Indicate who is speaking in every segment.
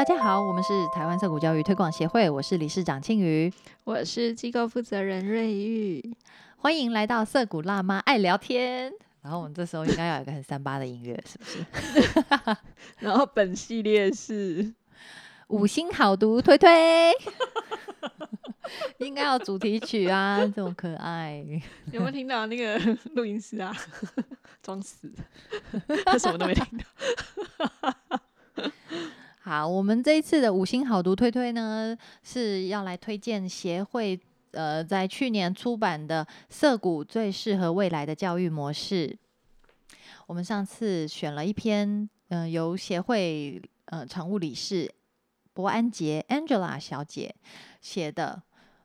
Speaker 1: 大家好，我们是台湾色谷教育推广协会，我是理事长庆瑜，
Speaker 2: 我是机构负责人瑞玉，
Speaker 1: 欢迎来到色谷辣妈爱聊天。然后我们这时候应该要有一个很三八的音乐，是不是？
Speaker 2: 然后本系列是
Speaker 1: 五星好读推推，应该要主题曲啊，这么可爱。
Speaker 2: 有没有听到那个录音师啊？装死，他什么都没听到。
Speaker 1: 好，我们这一次的五星好读推推呢，是要来推荐协会呃在去年出版的《涩谷最适合未来的教育模式》。我们上次选了一篇，嗯，由协会呃常务理事博安杰 Angela 小姐写的，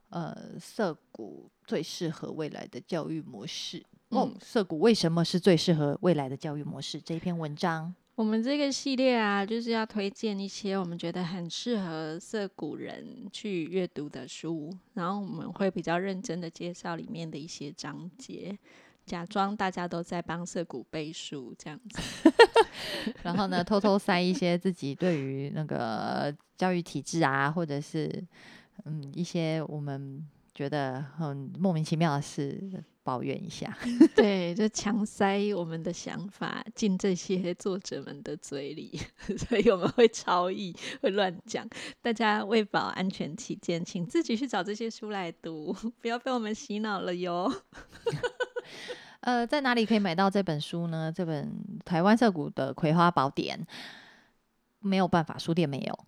Speaker 1: 呃，涩谷最适合未来的教育模式。哦，涩谷为什么是最适合未来的教育模式？这一篇文章。
Speaker 2: 我们这个系列啊，就是要推荐一些我们觉得很适合涩谷人去阅读的书，然后我们会比较认真的介绍里面的一些章节，假装大家都在帮涩谷背书这样子，
Speaker 1: 然后呢，偷偷塞一些自己对于那个教育体制啊，或者是嗯一些我们觉得很莫名其妙的事。抱怨一下，
Speaker 2: 对，就强塞我们的想法进这些作者们的嘴里，所以我们会超译，会乱讲。大家为保安全起见，请自己去找这些书来读，不要被我们洗脑了哟。
Speaker 1: 呃，在哪里可以买到这本书呢？这本《台湾色谷的葵花宝典》。没有办法，书店没有，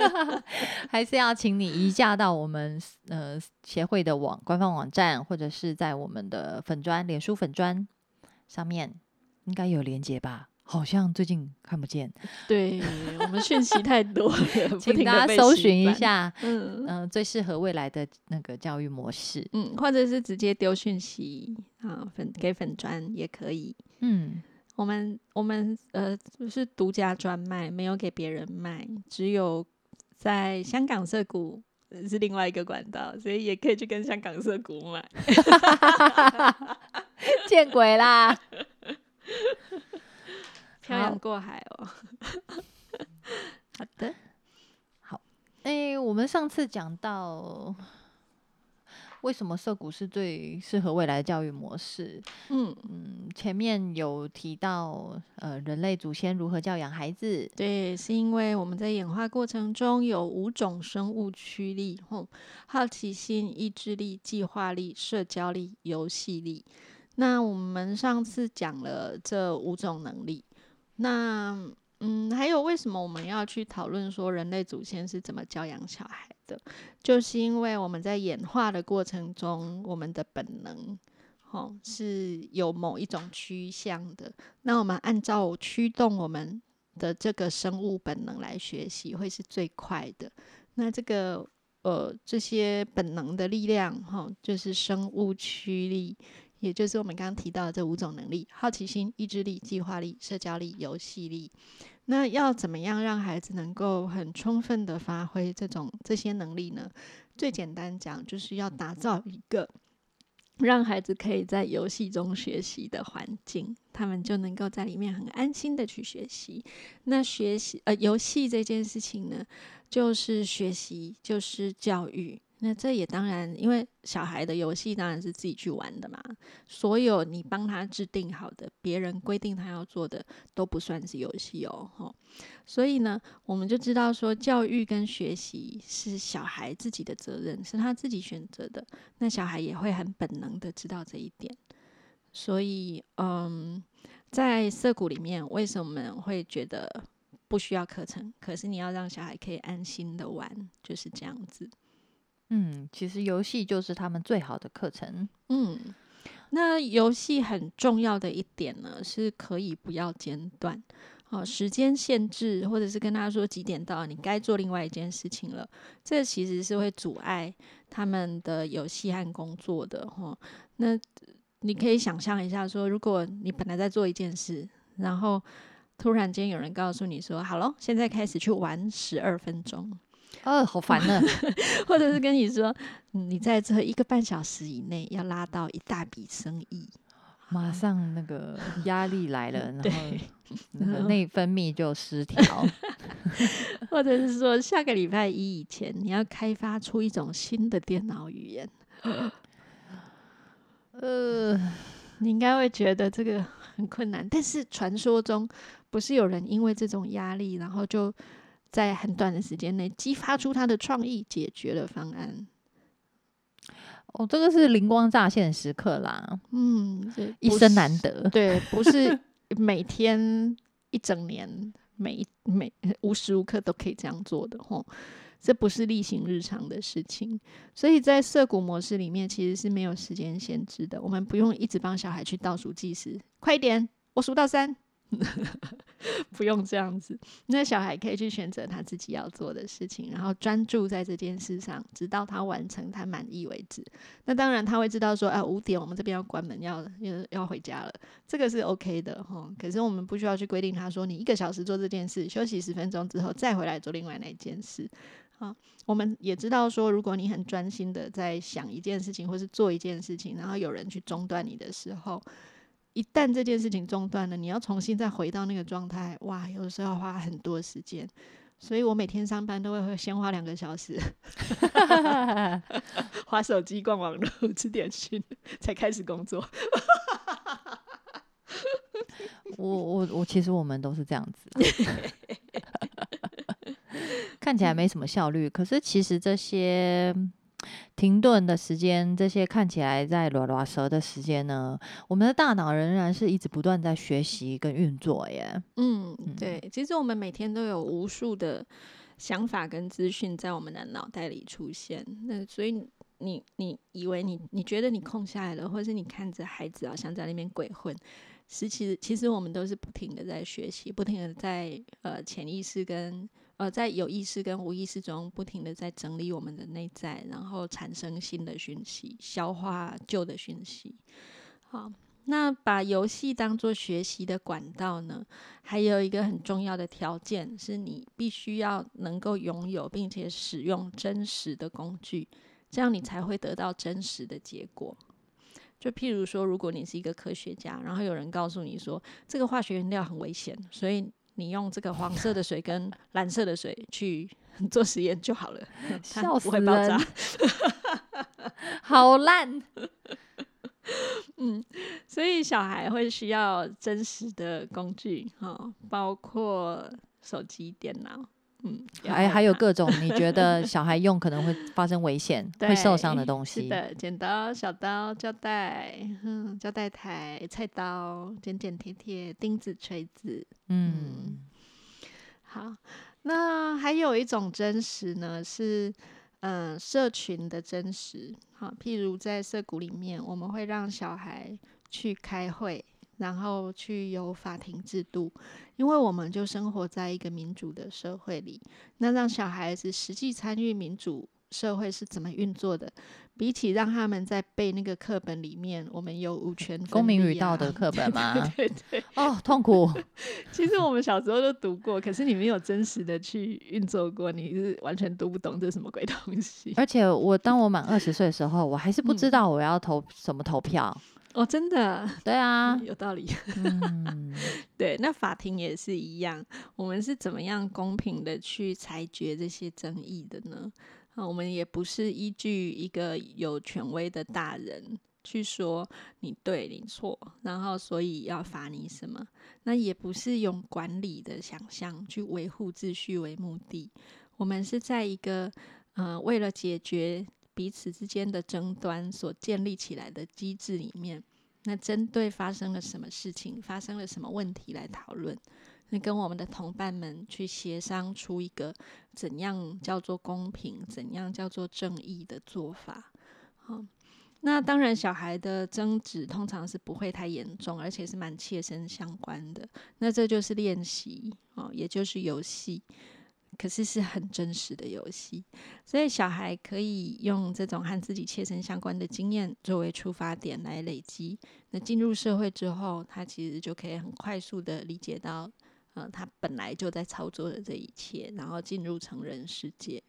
Speaker 1: 还是要请你移驾到我们呃协会的网官方网站，或者是在我们的粉砖、脸书粉砖上面，应该有连接吧？好像最近看不见。
Speaker 2: 对我们讯息太多了，
Speaker 1: 请大家搜寻一下，嗯嗯，最适合未来的那个教育模式，
Speaker 2: 嗯，或者是直接丢讯息啊，粉给粉砖也可以，嗯。我们我们呃是独家专卖，没有给别人卖，只有在香港色股是另外一个管道，所以也可以去跟香港色股买。
Speaker 1: 见鬼啦！
Speaker 2: 漂洋过海哦。
Speaker 1: 好的，好。哎，我们上次讲到。为什么涉谷是最适合未来的教育模式？嗯嗯，前面有提到，呃，人类祖先如何教养孩子？
Speaker 2: 对，是因为我们在演化过程中有五种生物驱力：好奇心、意志力、计划力、社交力、游戏力。那我们上次讲了这五种能力，那。嗯，还有为什么我们要去讨论说人类祖先是怎么教养小孩的？就是因为我们在演化的过程中，我们的本能，哦，是有某一种趋向的。那我们按照驱动我们的这个生物本能来学习，会是最快的。那这个呃，这些本能的力量，哈，就是生物驱力，也就是我们刚刚提到的这五种能力：好奇心、意志力、计划力、社交力、游戏力。那要怎么样让孩子能够很充分的发挥这种这些能力呢？最简单讲，就是要打造一个让孩子可以在游戏中学习的环境，他们就能够在里面很安心的去学习。那学习呃游戏这件事情呢，就是学习，就是教育。那这也当然，因为小孩的游戏当然是自己去玩的嘛。所有你帮他制定好的，别人规定他要做的，都不算是游戏哦。吼，所以呢，我们就知道说，教育跟学习是小孩自己的责任，是他自己选择的。那小孩也会很本能的知道这一点。所以，嗯，在涩谷里面，为什么会觉得不需要课程？可是你要让小孩可以安心的玩，就是这样子。
Speaker 1: 嗯，其实游戏就是他们最好的课程。嗯，
Speaker 2: 那游戏很重要的一点呢，是可以不要间断，哦，时间限制，或者是跟他说几点到，你该做另外一件事情了。这其实是会阻碍他们的游戏和工作的。哈，那你可以想象一下，说如果你本来在做一件事，然后突然间有人告诉你说：“好了，现在开始去玩十二分钟。”
Speaker 1: 哦，好烦呢！
Speaker 2: 或者是跟你说，你在这一个半小时以内要拉到一大笔生意，
Speaker 1: 马上那个 压力来了，然后
Speaker 2: 对
Speaker 1: 那个内分泌就失调。
Speaker 2: 或者是说下个礼拜一以前，你要开发出一种新的电脑语言，
Speaker 1: 呃，
Speaker 2: 你应该会觉得这个很困难。但是传说中，不是有人因为这种压力，然后就在很短的时间内激发出他的创意，解决了方案。
Speaker 1: 哦，这个是灵光乍现的时刻啦，
Speaker 2: 嗯，这
Speaker 1: 一生难得。
Speaker 2: 对，不是 每天一整年，每一每无时无刻都可以这样做的吼。这不是例行日常的事情，所以在涉谷模式里面其实是没有时间限制的。我们不用一直帮小孩去倒数计时，快一点，我数到三，不用这样子。那小孩可以去选择他自己要做的事情，然后专注在这件事上，直到他完成他满意为止。那当然他会知道说，啊，五点我们这边要关门，要要要回家了。这个是 OK 的哈，可是我们不需要去规定他说你一个小时做这件事，休息十分钟之后再回来做另外那一件事。啊，我们也知道说，如果你很专心的在想一件事情或是做一件事情，然后有人去中断你的时候，一旦这件事情中断了，你要重新再回到那个状态，哇，有的时候要花很多时间。所以我每天上班都会会先花两个小时 划手机、逛网络、吃点心，才开始工作。
Speaker 1: 我我我，其实我们都是这样子啊，看起来没什么效率，可是其实这些停顿的时间，这些看起来在拉拉舌的时间呢，我们的大脑仍然是一直不断在学习跟运作耶。
Speaker 2: 嗯，对，其实我们每天都有无数的想法跟资讯在我们的脑袋里出现。那所以你你以为你你觉得你空下来了，或者是你看着孩子好像在那边鬼混，实其实其实我们都是不停的在学习，不停的在呃潜意识跟呃在有意识跟无意识中不停的在整理我们的内在，然后产生新的讯息，消化旧的讯息。好。那把游戏当做学习的管道呢？还有一个很重要的条件是你必须要能够拥有并且使用真实的工具，这样你才会得到真实的结果。就譬如说，如果你是一个科学家，然后有人告诉你说这个化学原料很危险，所以你用这个黄色的水跟蓝色的水去 做实验就好了，
Speaker 1: 笑死
Speaker 2: 不会爆炸
Speaker 1: 人。好烂。
Speaker 2: 嗯所以小孩会需要真实的工具哈、包括手机、电脑，嗯，
Speaker 1: 还还有各种你觉得 小孩用可能会发生危险、会受伤的东西。
Speaker 2: 是的，剪刀、小刀、胶带，嗯，胶带台、菜刀、剪剪贴贴、钉子、锤子。
Speaker 1: 嗯，
Speaker 2: 好，那还有一种真实呢，是嗯、社群的真实。好，譬如在社谷里面，我们会让小孩去开会，然后去有法庭制度，因为我们就生活在一个民主的社会里。那让小孩子实际参与民主社会是怎么运作的，比起让他们在背那个课本里面，我们有五权分
Speaker 1: 公民与道德课本吗？
Speaker 2: 对对，
Speaker 1: 哦，痛苦。
Speaker 2: 其实我们小时候都读过，可是你没有真实的去运作过，你是完全读不懂这是什么鬼东西。
Speaker 1: 而且我当我满二十岁的时候，我还是不知
Speaker 2: 嗯
Speaker 1: 道我要投什么投票。
Speaker 2: 哦，真的，
Speaker 1: 对啊，
Speaker 2: 有道理。
Speaker 1: 嗯，
Speaker 2: 对，那法庭也是一样，我们是怎么样公平的去裁决这些争议的呢？啊，我们也不是依据一个有权威的大人去说你对你错，然后所以要罚你什么，那也不是用管理的想象去维护秩序为目的，我们是在一个呃为了解决彼此之间的争端所建立起来的机制里面。那针对发生了什么事情，发生了什么问题来讨论，那跟我们的同伴们去协商出一个怎样叫做公平，怎样叫做正义的做法。好，那当然小孩的争执通常是不会太严重，而且是蛮切身相关的。那这就是练习哦，也就是游戏。可是是很真实的游戏，所以小孩可以用这种和自己切身相关的经验作为出发点来累积。那进入社会之后，他其实就可以很快速的理解到，呃，他本来就在操作的这一切，然后进入成人世界。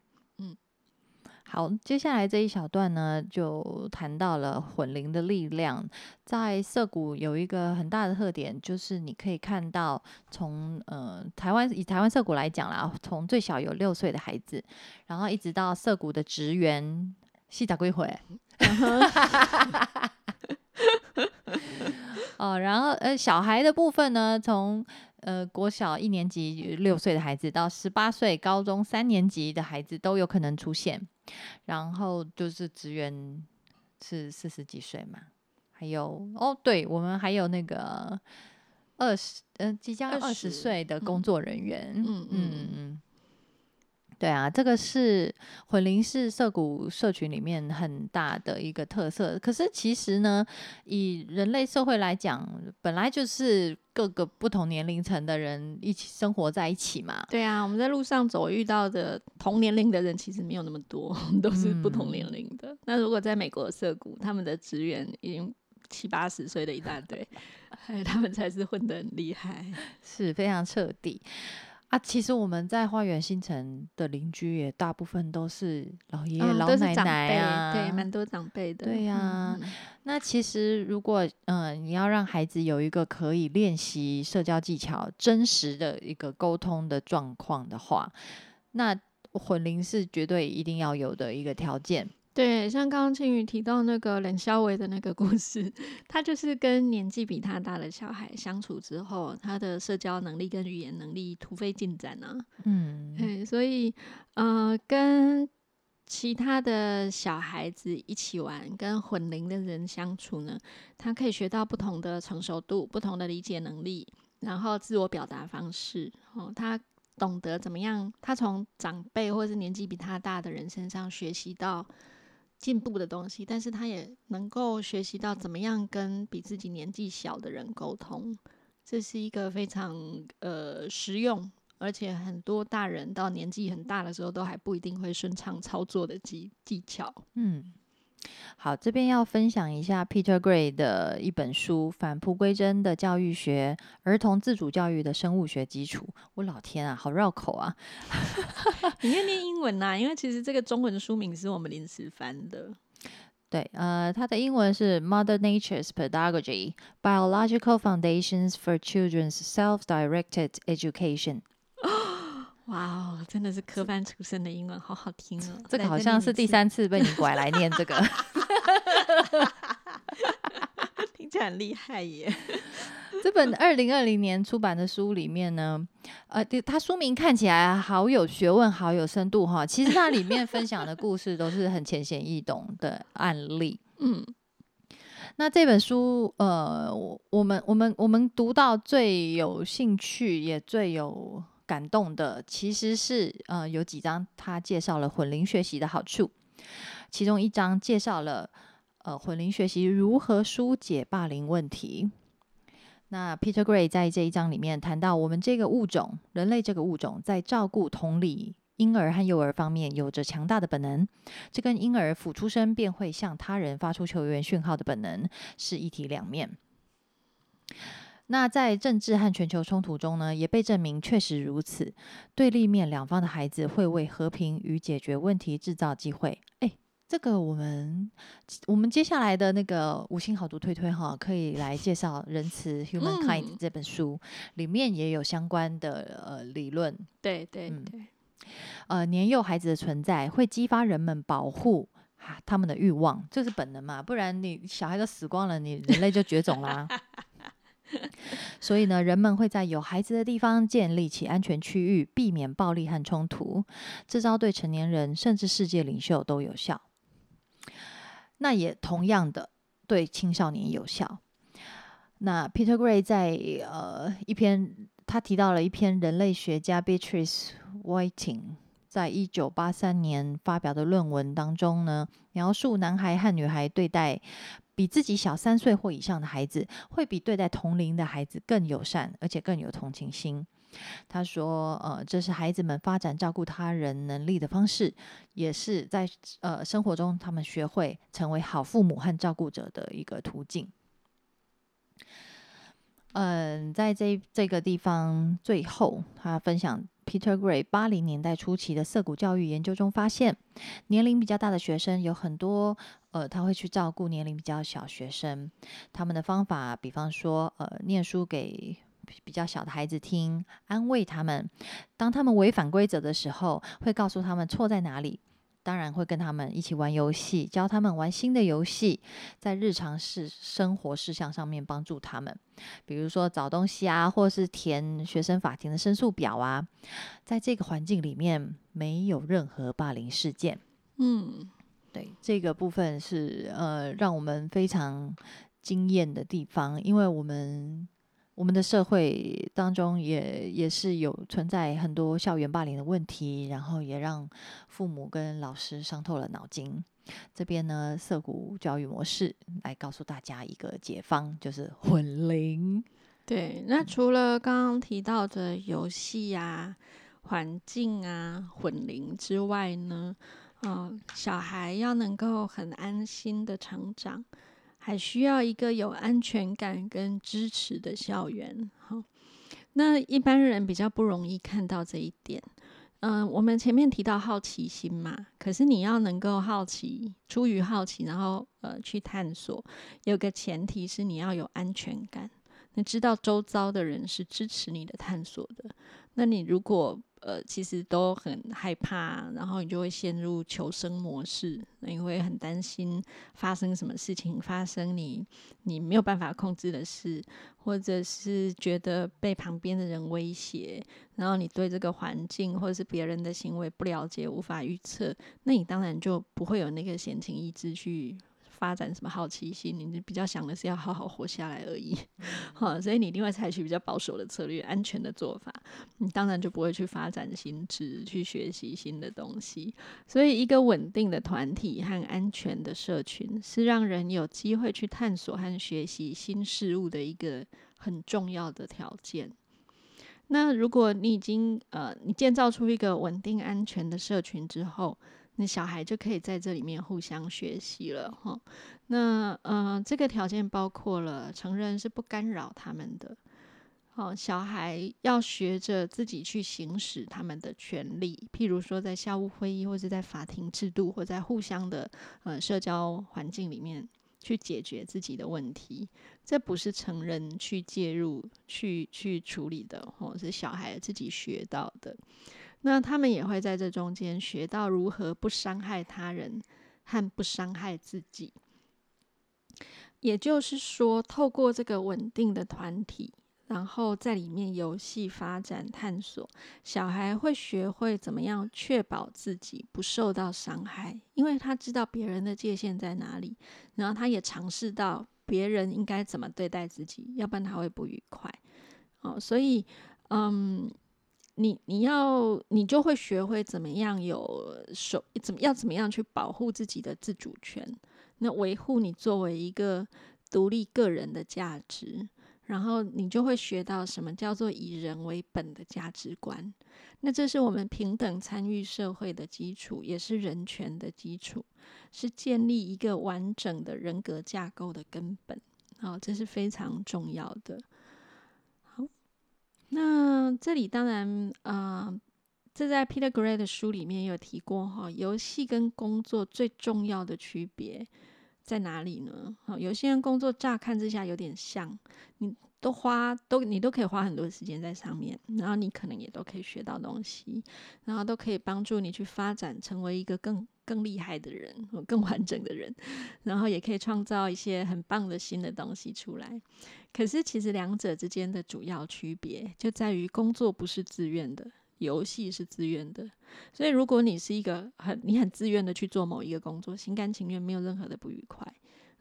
Speaker 1: 好，接下来这一小段呢，就谈到了混龄的力量。在涩谷有一个很大的特点，就是你可以看到从呃台湾以台湾涩谷来讲啦，从最小有六岁的孩子，然后一直到涩谷的职员细打归回。哦，然后呃小孩的部分呢，从呃，国小一年级六岁的孩子到十八岁高中三年级的孩子都有可能出现，然后就是职员是四十几岁嘛，还有哦，对我们还有那个二十嗯即将二十岁的工作人员，嗯嗯嗯。对啊，这个是混龄式社谷社群里面很大的一个特色。可是其实呢，以人类社会来讲，本来就是各个不同年龄层的人一起生活在一起嘛。
Speaker 2: 对啊，我们在路上走遇到的同年龄的人其实没有那么多，都是不同年龄的。那如果在美国的社谷，他们的职员已经七八十岁的一大堆，他们才是混得很厉害，
Speaker 1: 是非常彻底。啊，其实我们在花园新城的邻居也大部分都是老爷爷老奶奶啊，
Speaker 2: 对，蛮多长辈的。
Speaker 1: 对呀，那其实如果嗯，你要让孩子有一个可以练习社交技巧、真实的一个沟通的状况的话，那混龄是绝对一定要有的一个条件。
Speaker 2: 对，像刚刚青宇提到那个冷肖维的那个故事，他就是跟年纪比他大的小孩相处之后，他的社交能力跟语言能力突飞进展啊。嗯，对，所以呃，跟其他的小孩子一起玩，跟混龄的人相处呢，他可以学到不同的成熟度、不同的理解能力，然后自我表达方式。哦，他懂得怎么样，他从长辈或者是年纪比他大的人身上学习到。进步的东西，但是他也能够学习到怎么样跟比自己年纪小的人沟通，这是一个非常呃实用，而且很多大人到年纪很大的时候都还不一定会顺畅操作的技技巧。嗯。
Speaker 1: 好，这边要分享一下 Peter Gray 的一本书《返璞归真的教育学：儿童自主教育的生物学基础》。我老天啊，好绕口啊！
Speaker 2: 你要念英文呐，因为其实这个中文书名是我们临时翻的。
Speaker 1: 对，呃，它的英文是《Mother Nature's Pedagogy: Biological Foundations for Children's Self-Directed Education》。
Speaker 2: 哇哦，真的是科班出身的英文，好好听哦！
Speaker 1: 这个好像是第三次被你拐来念这个，
Speaker 2: 听起来很厉害耶。
Speaker 1: 这本二零二零年出版的书里面呢，呃，它书名看起来好有学问，好有深度哈。其实它里面分享的故事都是很浅显易懂的案例。嗯，那这本书，呃，我们我们我们读到最有兴趣，也最有。感动的其实是，呃，有几张他介绍了混龄学习的好处，其中一张介绍了，呃，混龄学习如何疏解霸凌问题。那 Peter Gray 在这一章里面谈到，我们这个物种，人类这个物种，在照顾、同理婴儿和幼儿方面有着强大的本能，这跟婴儿甫出生便会向他人发出求援讯号的本能是一体两面。那在政治和全球冲突中呢，也被证明确实如此。对立面两方的孩子会为和平与解决问题制造机会。哎，这个我们我们接下来的那个五星好读推推哈，可以来介绍《仁慈 Humankind》这本书，里面也有相关的呃理论。
Speaker 2: 对对对，
Speaker 1: 呃，年幼孩子的存在会激发人们保护他们的欲望，这是本能嘛？不然你小孩都死光了，你人类就绝种啦。所以呢，人们会在有孩子的地方建立起安全区域，避免暴力和冲突。这招对成年人甚至世界领袖都有效。那也同样的对青少年有效。那 Peter Gray 在呃一篇，他提到了一篇人类学家 Beatrice Whiting 在一九八三年发表的论文当中呢，描述男孩和女孩对待。比自己小三岁或以上的孩子，会比对待同龄的孩子更友善，而且更有同情心。他说：“呃，这是孩子们发展照顾他人能力的方式，也是在呃生活中他们学会成为好父母和照顾者的一个途径。”嗯，在这这个地方最后，他分享 Peter Gray 八零年代初期的涩谷教育研究中发现，年龄比较大的学生有很多，呃，他会去照顾年龄比较小学生。他们的方法，比方说，呃，念书给比较小的孩子听，安慰他们。当他们违反规则的时候，会告诉他们错在哪里。当然会跟他们一起玩游戏，教他们玩新的游戏，在日常事生活事项上面帮助他们，比如说找东西啊，或是填学生法庭的申诉表啊。在这个环境里面，没有任何霸凌事件。
Speaker 2: 嗯，
Speaker 1: 对，这个部分是呃让我们非常惊艳的地方，因为我们。我们的社会当中也也是有存在很多校园霸凌的问题，然后也让父母跟老师伤透了脑筋。这边呢，涩谷教育模式来告诉大家一个解方，就是混龄。
Speaker 2: 对，那除了刚刚提到的游戏啊、环境啊、混龄之外呢，嗯，小孩要能够很安心的成长。还需要一个有安全感跟支持的校园，好，那一般人比较不容易看到这一点。嗯，我们前面提到好奇心嘛，可是你要能够好奇，出于好奇，然后呃去探索，有个前提是你要有安全感，你知道周遭的人是支持你的探索的。那你如果呃，其实都很害怕，然后你就会陷入求生模式，你会很担心发生什么事情，发生你你没有办法控制的事，或者是觉得被旁边的人威胁，然后你对这个环境或者是别人的行为不了解，无法预测，那你当然就不会有那个闲情逸致去。发展什么好奇心？你比较想的是要好好活下来而已，好，所以你另外采取比较保守的策略，安全的做法，你当然就不会去发展心智，去学习新的东西。所以，一个稳定的团体和安全的社群，是让人有机会去探索和学习新事物的一个很重要的条件。那如果你已经呃，你建造出一个稳定安全的社群之后，那小孩就可以在这里面互相学习了哈。那呃，这个条件包括了成人是不干扰他们的，好，小孩要学着自己去行使他们的权利，譬如说在校务会议，或者在法庭制度，或在互相的呃社交环境里面去解决自己的问题。这不是成人去介入去去处理的，或是小孩自己学到的。那他们也会在这中间学到如何不伤害他人和不伤害自己。也就是说，透过这个稳定的团体，然后在里面游戏发展探索，小孩会学会怎么样确保自己不受到伤害，因为他知道别人的界限在哪里，然后他也尝试到别人应该怎么对待自己，要不然他会不愉快。哦，所以，嗯。你你要你就会学会怎么样有手怎么要怎么样去保护自己的自主权，那维护你作为一个独立个人的价值，然后你就会学到什么叫做以人为本的价值观。那这是我们平等参与社会的基础，也是人权的基础，是建立一个完整的人格架构的根本。好，这是非常重要的。那这里当然，啊，这在 Peter Gray 的书里面有提过哈，游戏跟工作最重要的区别在哪里呢？好，有些人工作乍看之下有点像，你都花都你都可以花很多时间在上面，然后你可能也都可以学到东西，然后都可以帮助你去发展成为一个更更厉害的人，更完整的人，然后也可以创造一些很棒的新的东西出来。可是，其实两者之间的主要区别就在于，工作不是自愿的，游戏是自愿的。所以，如果你是一个很你很自愿的去做某一个工作，心甘情愿，没有任何的不愉快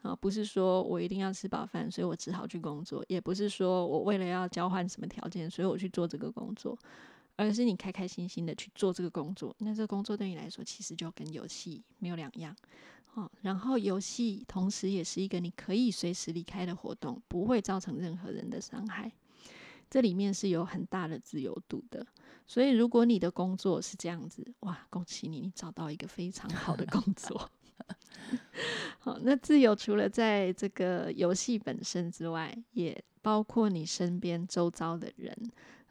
Speaker 2: 啊，不是说我一定要吃饱饭，所以我只好去工作；也不是说我为了要交换什么条件，所以我去做这个工作，而是你开开心心的去做这个工作。那这个工作对你来说，其实就跟游戏没有两样。哦，然后游戏同时也是一个你可以随时离开的活动，不会造成任何人的伤害。这里面是有很大的自由度的，所以如果你的工作是这样子，哇，恭喜你，你找到一个非常好的工作。好，那自由除了在这个游戏本身之外，也包括你身边周遭的人。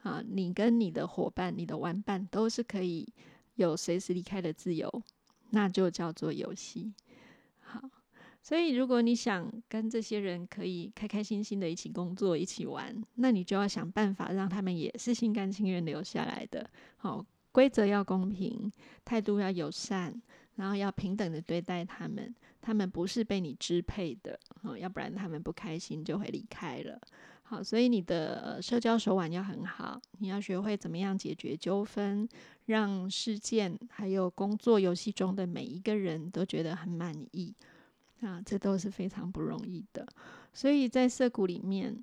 Speaker 2: 啊，你跟你的伙伴、你的玩伴都是可以有随时离开的自由，那就叫做游戏。好，所以如果你想跟这些人可以开开心心的一起工作、一起玩，那你就要想办法让他们也是心甘情愿留下来的。好，规则要公平，态度要友善，然后要平等的对待他们。他们不是被你支配的，哦，要不然他们不开心就会离开了。好，所以你的社交手腕要很好，你要学会怎么样解决纠纷，让事件还有工作游戏中的每一个人都觉得很满意。啊，这都是非常不容易的。所以在涩谷里面，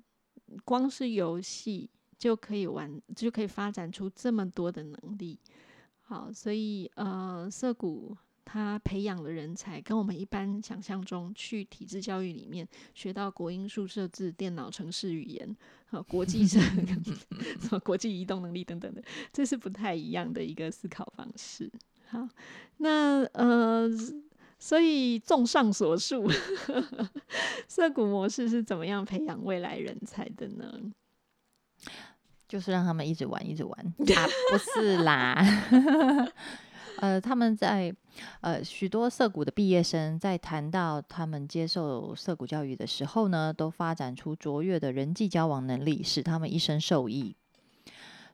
Speaker 2: 光是游戏就可以玩，就可以发展出这么多的能力。好，所以呃，涩谷。他培养的人才跟我们一般想象中去体制教育里面学到国音数设置、电脑程式语言、和国际生 什么国际移动能力等等的，这是不太一样的一个思考方式。好，那呃，所以综上所述，涩谷模式是怎么样培养未来人才的呢？
Speaker 1: 就是让他们一直玩，一直玩 啊，不是啦。呃，他们在呃许多涩谷的毕业生在谈到他们接受涩谷教育的时候呢，都发展出卓越的人际交往能力，使他们一生受益。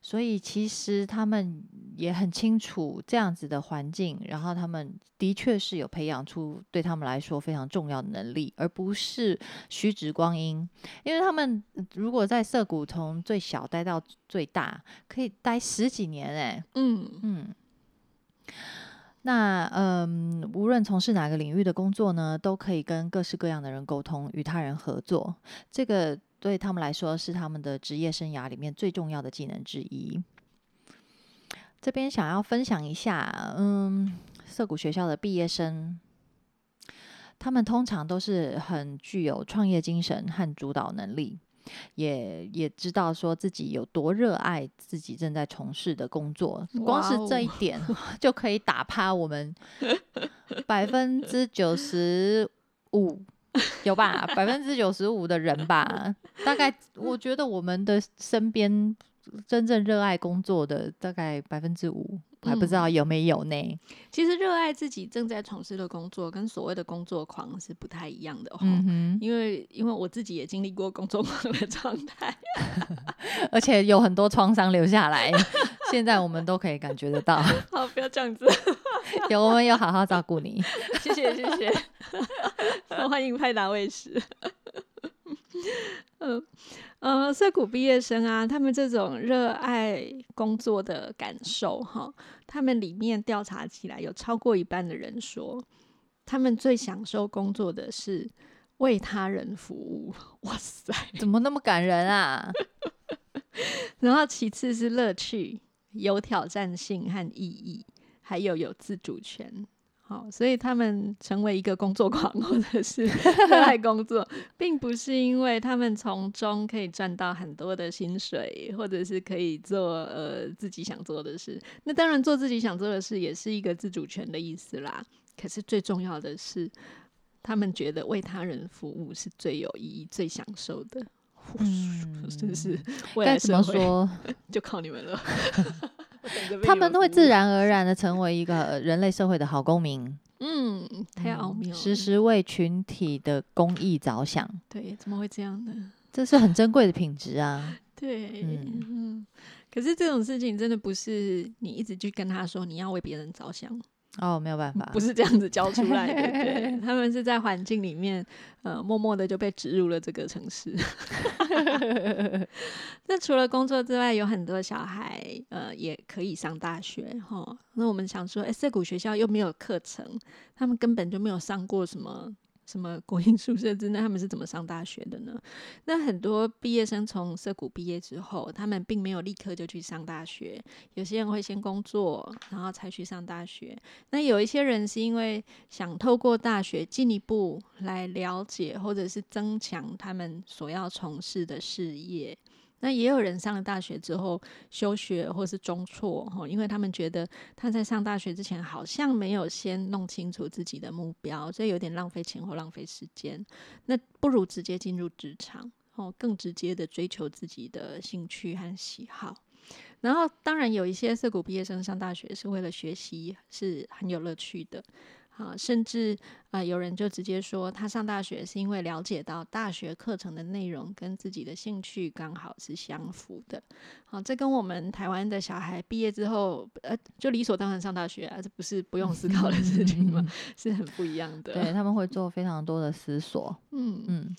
Speaker 1: 所以其实他们也很清楚这样子的环境，然后他们的确是有培养出对他们来说非常重要的能力，而不是虚掷光阴。因为他们如果在涩谷从最小待到最大，可以待十几年，哎，嗯嗯。那嗯，无论从事哪个领域的工作呢，都可以跟各式各样的人沟通，与他人合作。这个对他们来说是他们的职业生涯里面最重要的技能之一。这边想要分享一下，嗯，涩谷学校的毕业生，他们通常都是很具有创业精神和主导能力。也也知道说自己有多热爱自己正在从事的工作，光是这一点 就可以打趴我们百分之九十五，有吧？百分之九十五的人吧，大概我觉得我们的身边真正热爱工作的大概百分之五。还不知道有没有呢？
Speaker 2: 其实热爱自己正在从事的工作，跟所谓的工作狂是不太一样的哦。嗯，因为因为我自己也经历过工作狂的状态，
Speaker 1: 而且有很多创伤留下来，现在我们都可以感觉得到。
Speaker 2: 好，不要这样子。
Speaker 1: 有，我们有好好照顾你。
Speaker 2: 谢谢，谢谢。欢迎派达卫士。嗯。呃，社谷毕业生啊，他们这种热爱工作的感受，哈，他们里面调查起来有超过一半的人说，他们最享受工作的是为他人服务。哇塞，
Speaker 1: 怎么那么感人啊？
Speaker 2: 然后其次是乐趣、有挑战性和意义，还有有自主权。好，所以他们成为一个工作狂，或者是热爱工作，并不是因为他们从中可以赚到很多的薪水，或者是可以做呃自己想做的事。那当然，做自己想做的事也是一个自主权的意思啦。可是最重要的是，他们觉得为他人服务是最有意义、最享受的。嗯 真是
Speaker 1: 该怎么说，
Speaker 2: 就靠你们了。
Speaker 1: 他们会自然而然的成为一个人类社会的好公民。
Speaker 2: 嗯，太奥妙了，
Speaker 1: 时时为群体的公益着想。
Speaker 2: 对，怎么会这样呢？
Speaker 1: 这是很珍贵的品质啊。
Speaker 2: 对，嗯，可是这种事情真的不是你一直去跟他说你要为别人着想。
Speaker 1: 哦，没有办法，
Speaker 2: 不是这样子教出来的。对，他们是在环境里面，呃，默默的就被植入了这个城市。那除了工作之外，有很多小孩，呃，也可以上大学。哈，那我们想说，哎，涩谷学校又没有课程，他们根本就没有上过什么。什么国营宿舍之类他们是怎么上大学的呢？那很多毕业生从社谷毕业之后，他们并没有立刻就去上大学，有些人会先工作，然后才去上大学。那有一些人是因为想透过大学进一步来了解，或者是增强他们所要从事的事业。那也有人上了大学之后休学或是中辍哈，因为他们觉得他在上大学之前好像没有先弄清楚自己的目标，所以有点浪费钱或浪费时间。那不如直接进入职场哦，更直接的追求自己的兴趣和喜好。然后当然有一些社谷毕业生上大学是为了学习，是很有乐趣的。啊，甚至啊，有人就直接说，他上大学是因为了解到大学课程的内容跟自己的兴趣刚好是相符的。好，这跟我们台湾的小孩毕业之后，呃，就理所当然上大学啊，这不是不用思考的事情吗？是很不一样的。
Speaker 1: 对他们会做非常多的思索。
Speaker 2: 嗯嗯，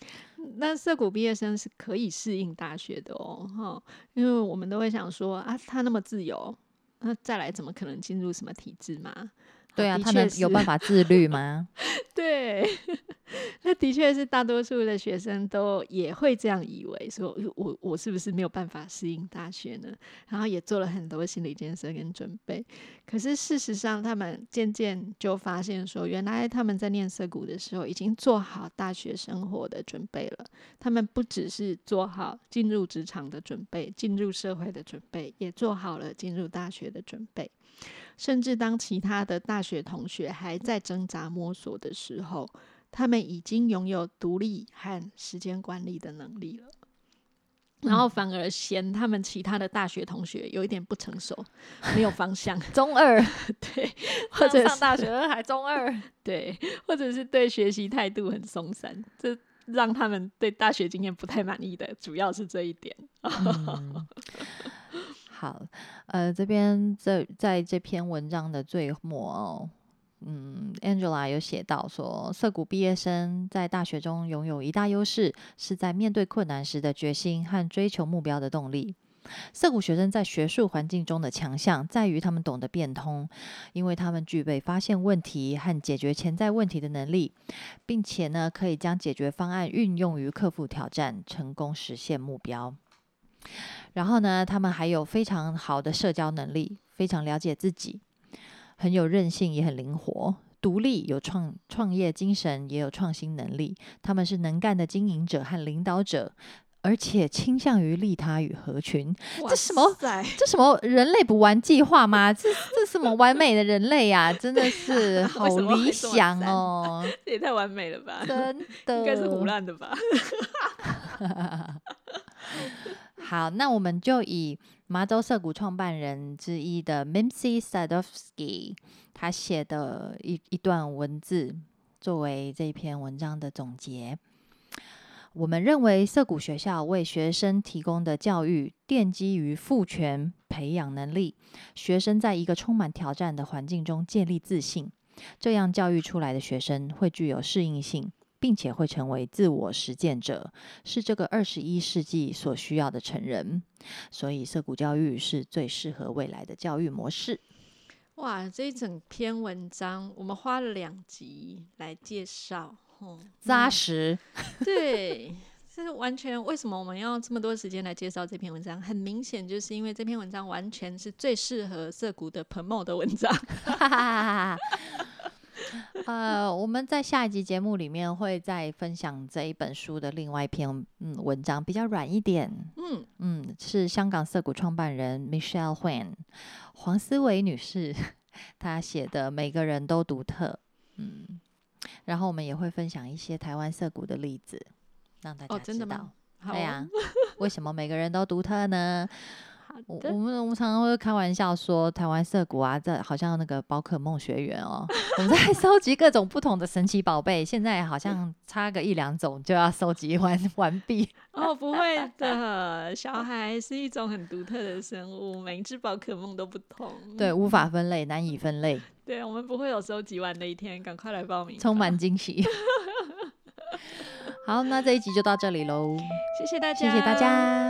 Speaker 2: 那涩谷毕业生是可以适应大学的哦，哈，因为我们都会想说啊，他那么自由，那再来怎么可能进入什么体制嘛？
Speaker 1: 对啊，他们有办法自律吗？
Speaker 2: 对，那的确是大多数的学生都也会这样以为，说我我是不是没有办法适应大学呢？然后也做了很多心理建设跟准备。可是事实上，他们渐渐就发现说，原来他们在念涩谷的时候已经做好大学生活的准备了。他们不只是做好进入职场的准备，进入社会的准备，也做好了进入大学的准备。甚至当其他的大学同学还在挣扎摸索的时候，他们已经拥有独立和时间管理的能力了。然后反而嫌他们其他的大学同学有一点不成熟，没有方向，
Speaker 1: 中二，
Speaker 2: 对，或者
Speaker 1: 上大学还中二，
Speaker 2: 对，或者是对学习态度很松散，这让他们对大学经验不太满意的，主要是这一点。
Speaker 1: 好，呃，这边在在这篇文章的最末，嗯，Angela 有写到说，涩谷毕业生在大学中拥有一大优势，是在面对困难时的决心和追求目标的动力。涩谷学生在学术环境中的强项在于他们懂得变通，因为他们具备发现问题和解决潜在问题的能力，并且呢，可以将解决方案运用于克服挑战，成功实现目标。然后呢，他们还有非常好的社交能力，非常了解自己，很有韧性，也很灵活、独立，有创创业精神，也有创新能力。他们是能干的经营者和领导者，而且倾向于利他与合群。这什么？这什么人类不玩计划吗？这这什么完美的人类呀？真的是 好理想哦！
Speaker 2: 这也太完美了吧？
Speaker 1: 真的，
Speaker 2: 应该是胡乱的吧？
Speaker 1: 好，那我们就以麻州涩谷创办人之一的 Mimsy Sadovsky 他写的一一段文字作为这篇文章的总结。我们认为涩谷学校为学生提供的教育奠基于赋权、培养能力，学生在一个充满挑战的环境中建立自信，这样教育出来的学生会具有适应性。并且会成为自我实践者，是这个二十一世纪所需要的成人。所以，涩谷教育是最适合未来的教育模式。
Speaker 2: 哇，这一整篇文章我们花了两集来介绍，
Speaker 1: 扎实。
Speaker 2: 对，这是完全为什么我们要这么多时间来介绍这篇文章？很明显，就是因为这篇文章完全是最适合涩谷的 promo 的文章。
Speaker 1: 呃，我们在下一集节目里面会再分享这一本书的另外一篇嗯文章，比较软一点。嗯嗯，是香港涩谷创办人 Michelle Huan 黄思维女士 她写的《每个人都独特》。嗯，然后我们也会分享一些台湾涩谷的例子，让大家知道。对呀，为什么每个人都独特呢？我我们我们常常会开玩笑说，台湾涩谷啊，这好像那个宝可梦学园哦，我们在收集各种不同的神奇宝贝，现在好像差个一两种就要收集完 完毕。
Speaker 2: 哦，不会的，小孩是一种很独特的生物，每一只宝可梦都不同，
Speaker 1: 对，无法分类，难以分类。
Speaker 2: 对，我们不会有收集完的一天，赶快来报名，
Speaker 1: 充满惊喜。好，那这一集就到这里喽，
Speaker 2: 谢谢大家，
Speaker 1: 谢谢大家。